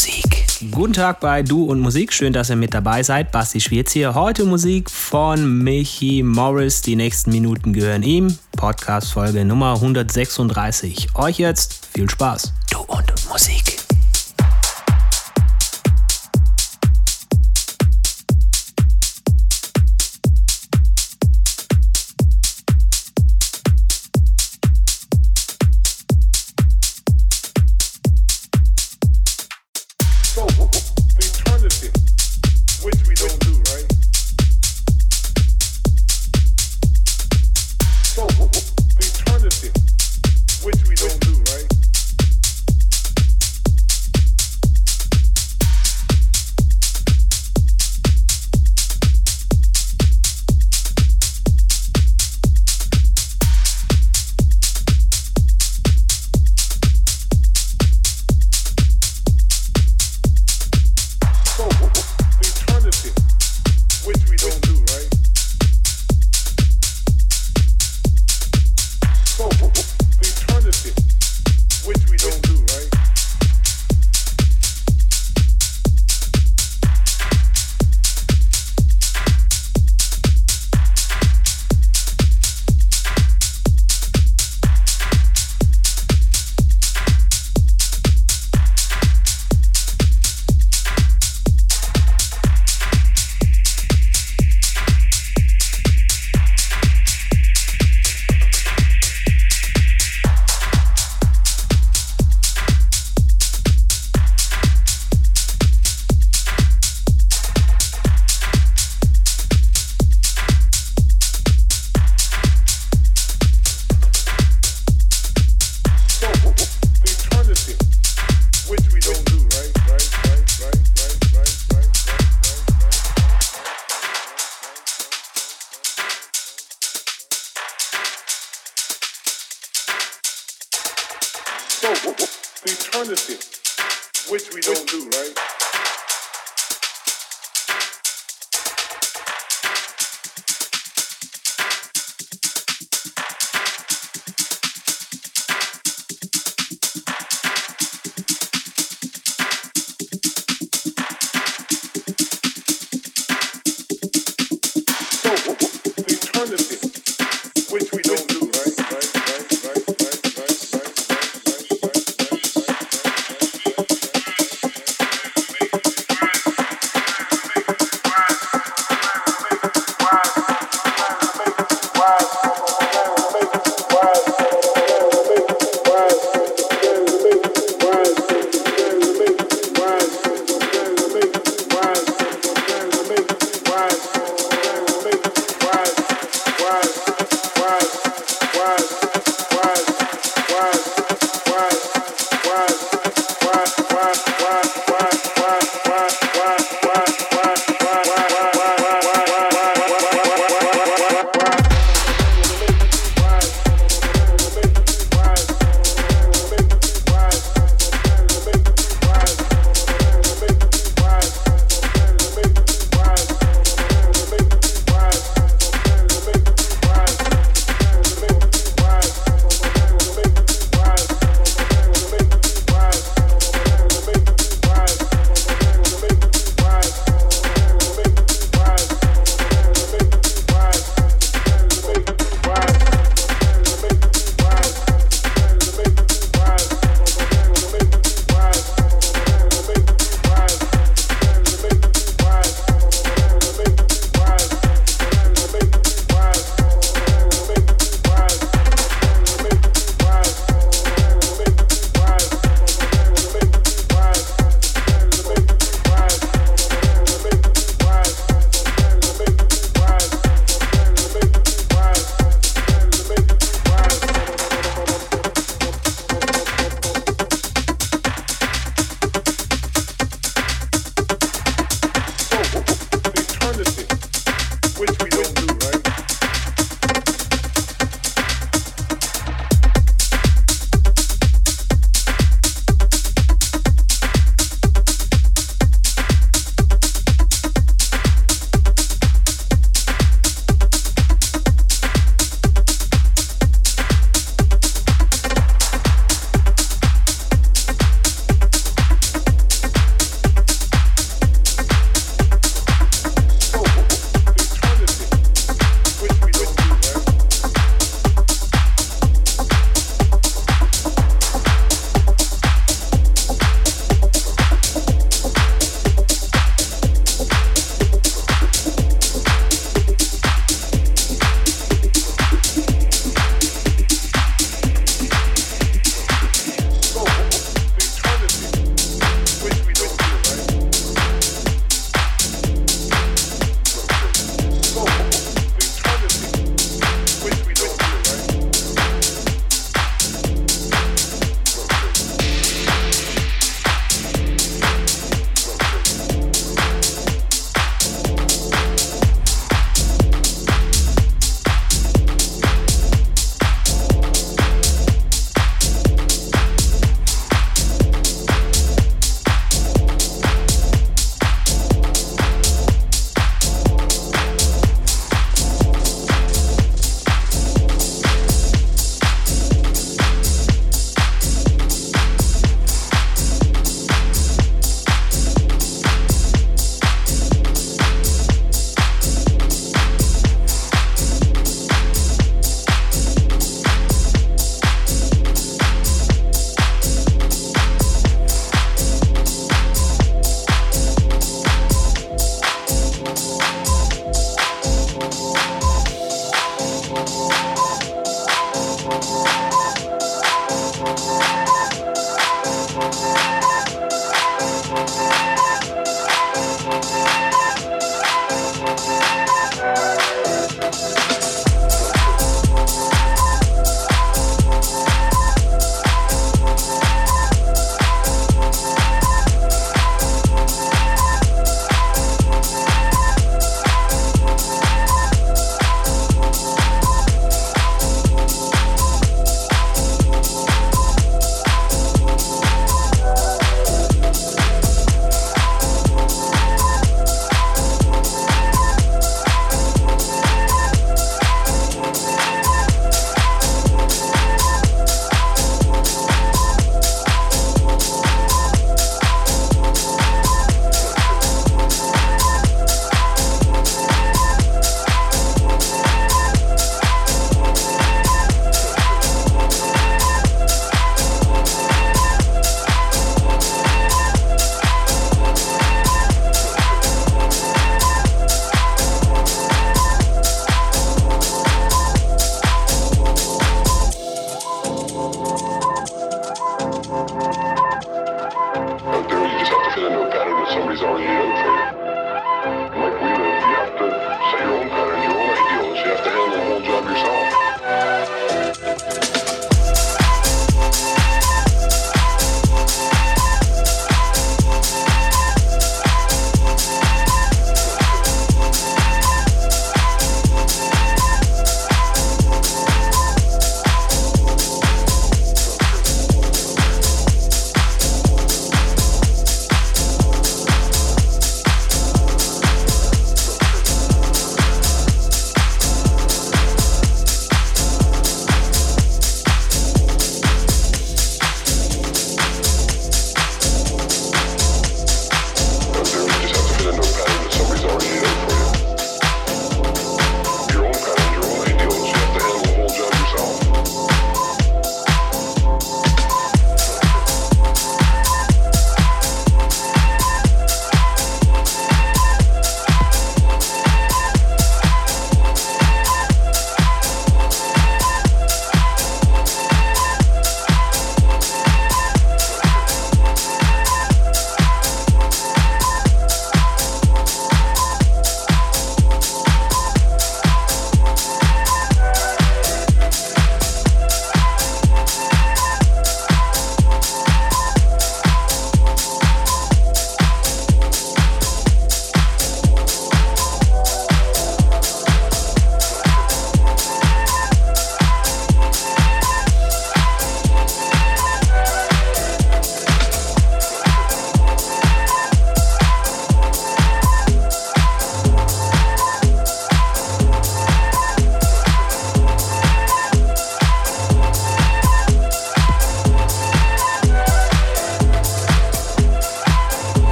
Musik. Guten Tag bei Du und Musik. Schön, dass ihr mit dabei seid. Basti Schwierz hier. Heute Musik von Michi Morris. Die nächsten Minuten gehören ihm. Podcast-Folge Nummer 136. Euch jetzt viel Spaß. Du und Musik.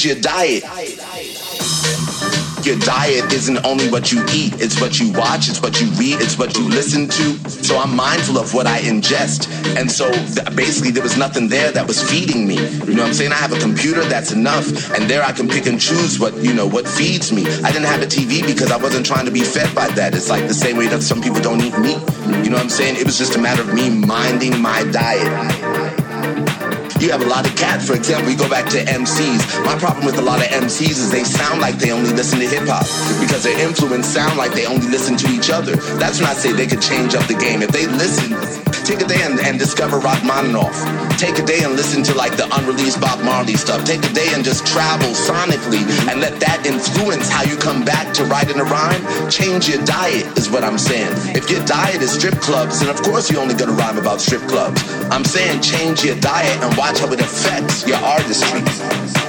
Change your diet. Your diet isn't only what you eat, it's what you watch, it's what you read, it's what you listen to. So I'm mindful of what I ingest. And so th- basically, there was nothing there that was feeding me. You know what I'm saying? I have a computer, that's enough. And there I can pick and choose what, you know, what feeds me. I didn't have a TV because I wasn't trying to be fed by that. It's like the same way that some people don't eat meat. You know what I'm saying? It was just a matter of me minding my diet. You have a lot of cats, for example, you go back to MCs. My problem with a lot of MCs is they sound like they only listen to hip hop because their influence sound like they only listen to each other. That's when I say they could change up the game. If they listen, take a day and, and discover Rachmaninoff. Take a day and listen to like the unreleased Bob Marley stuff. Take a day and just travel sonically and let that influence how you come back to writing a rhyme. Change your diet is what I'm saying. If your diet is strip clubs, then of course you're only gonna rhyme about strip clubs. I'm saying change your diet and watch how it affects your artistry.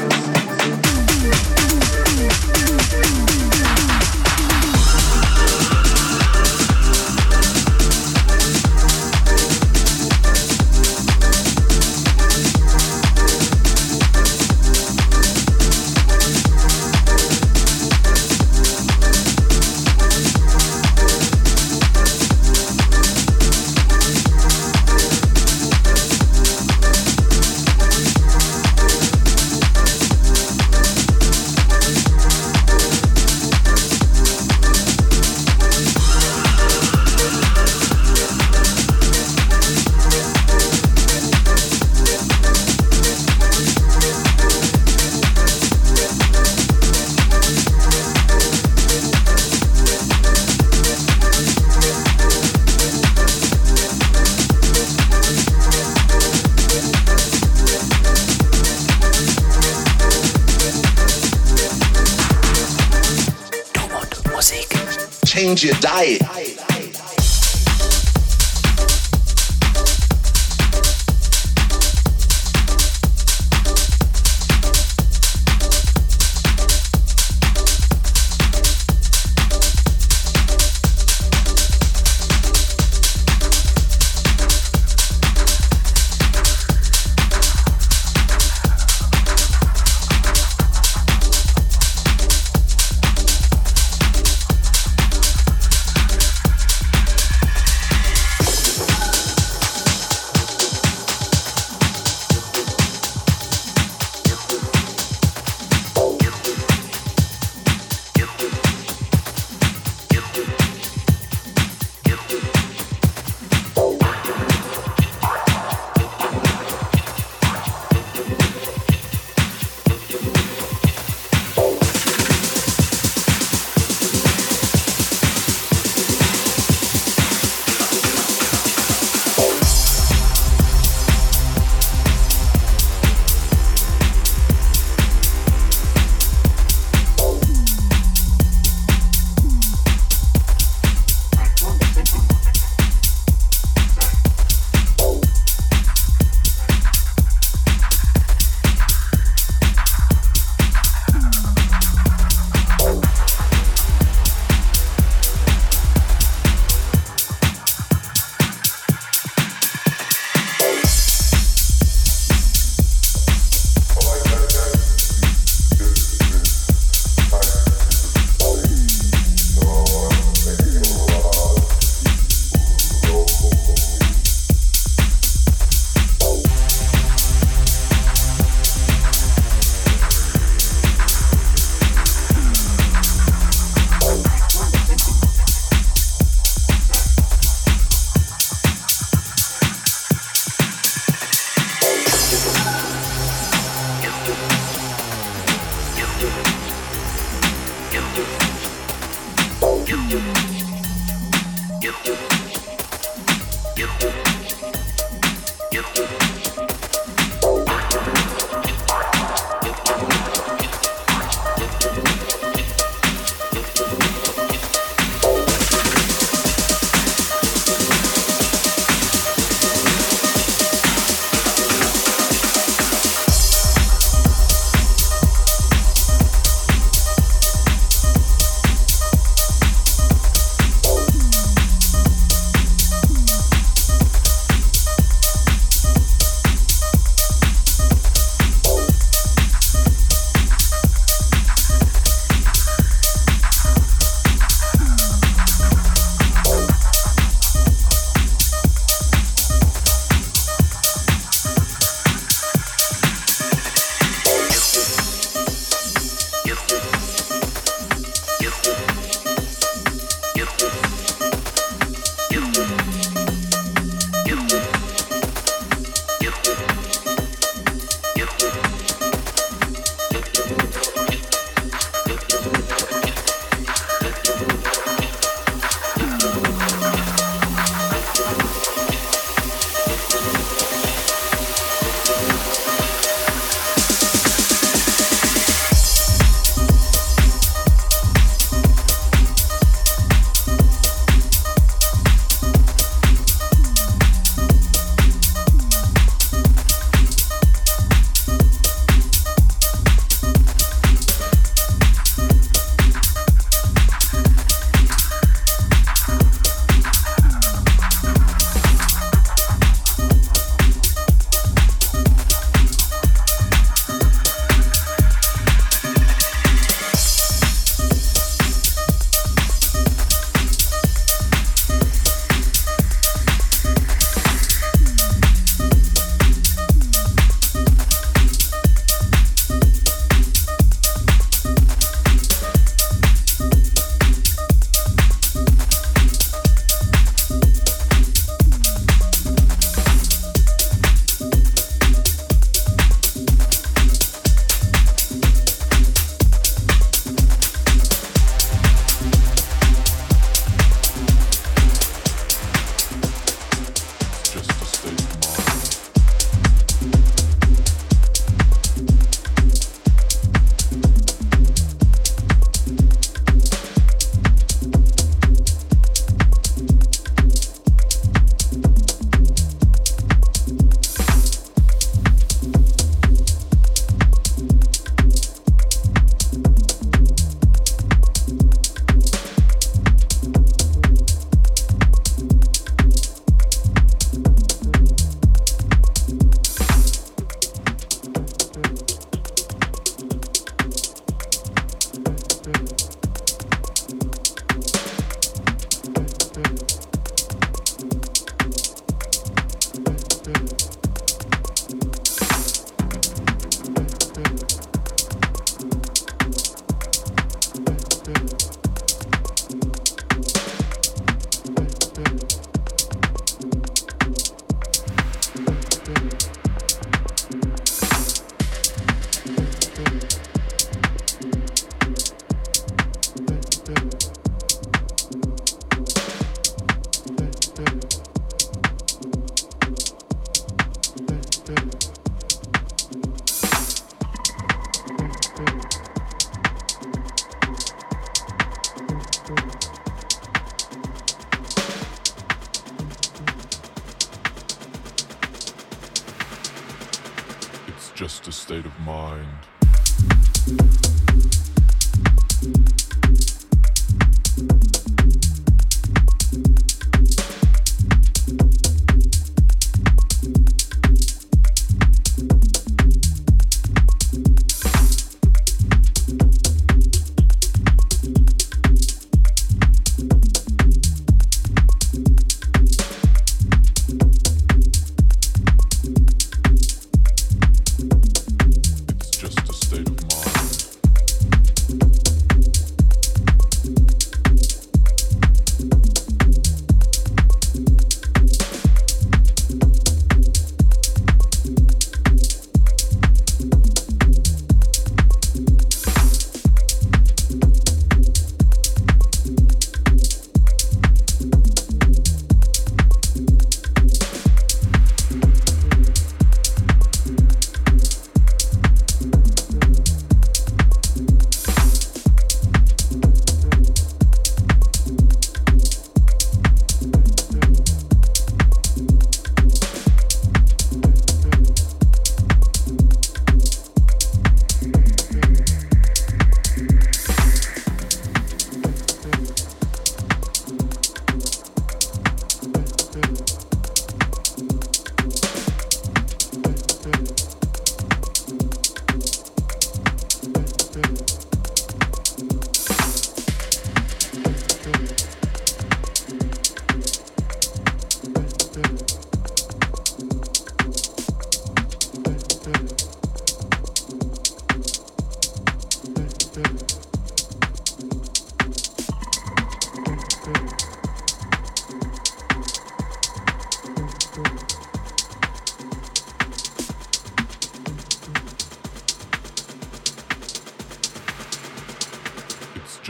Mind.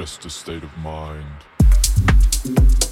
Just a state of mind.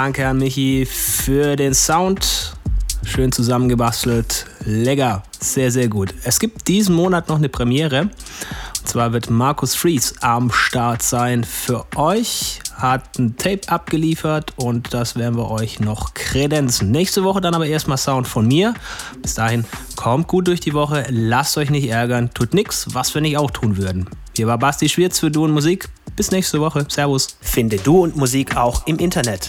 Danke an Michi für den Sound. Schön zusammengebastelt. Lecker. Sehr, sehr gut. Es gibt diesen Monat noch eine Premiere. Und zwar wird Markus Fries am Start sein für euch. Hat ein Tape abgeliefert und das werden wir euch noch kredenzen. Nächste Woche dann aber erstmal Sound von mir. Bis dahin kommt gut durch die Woche. Lasst euch nicht ärgern. Tut nix, was wir nicht auch tun würden. Hier war Basti Schwierz für Du und Musik. Bis nächste Woche. Servus. Finde Du und Musik auch im Internet.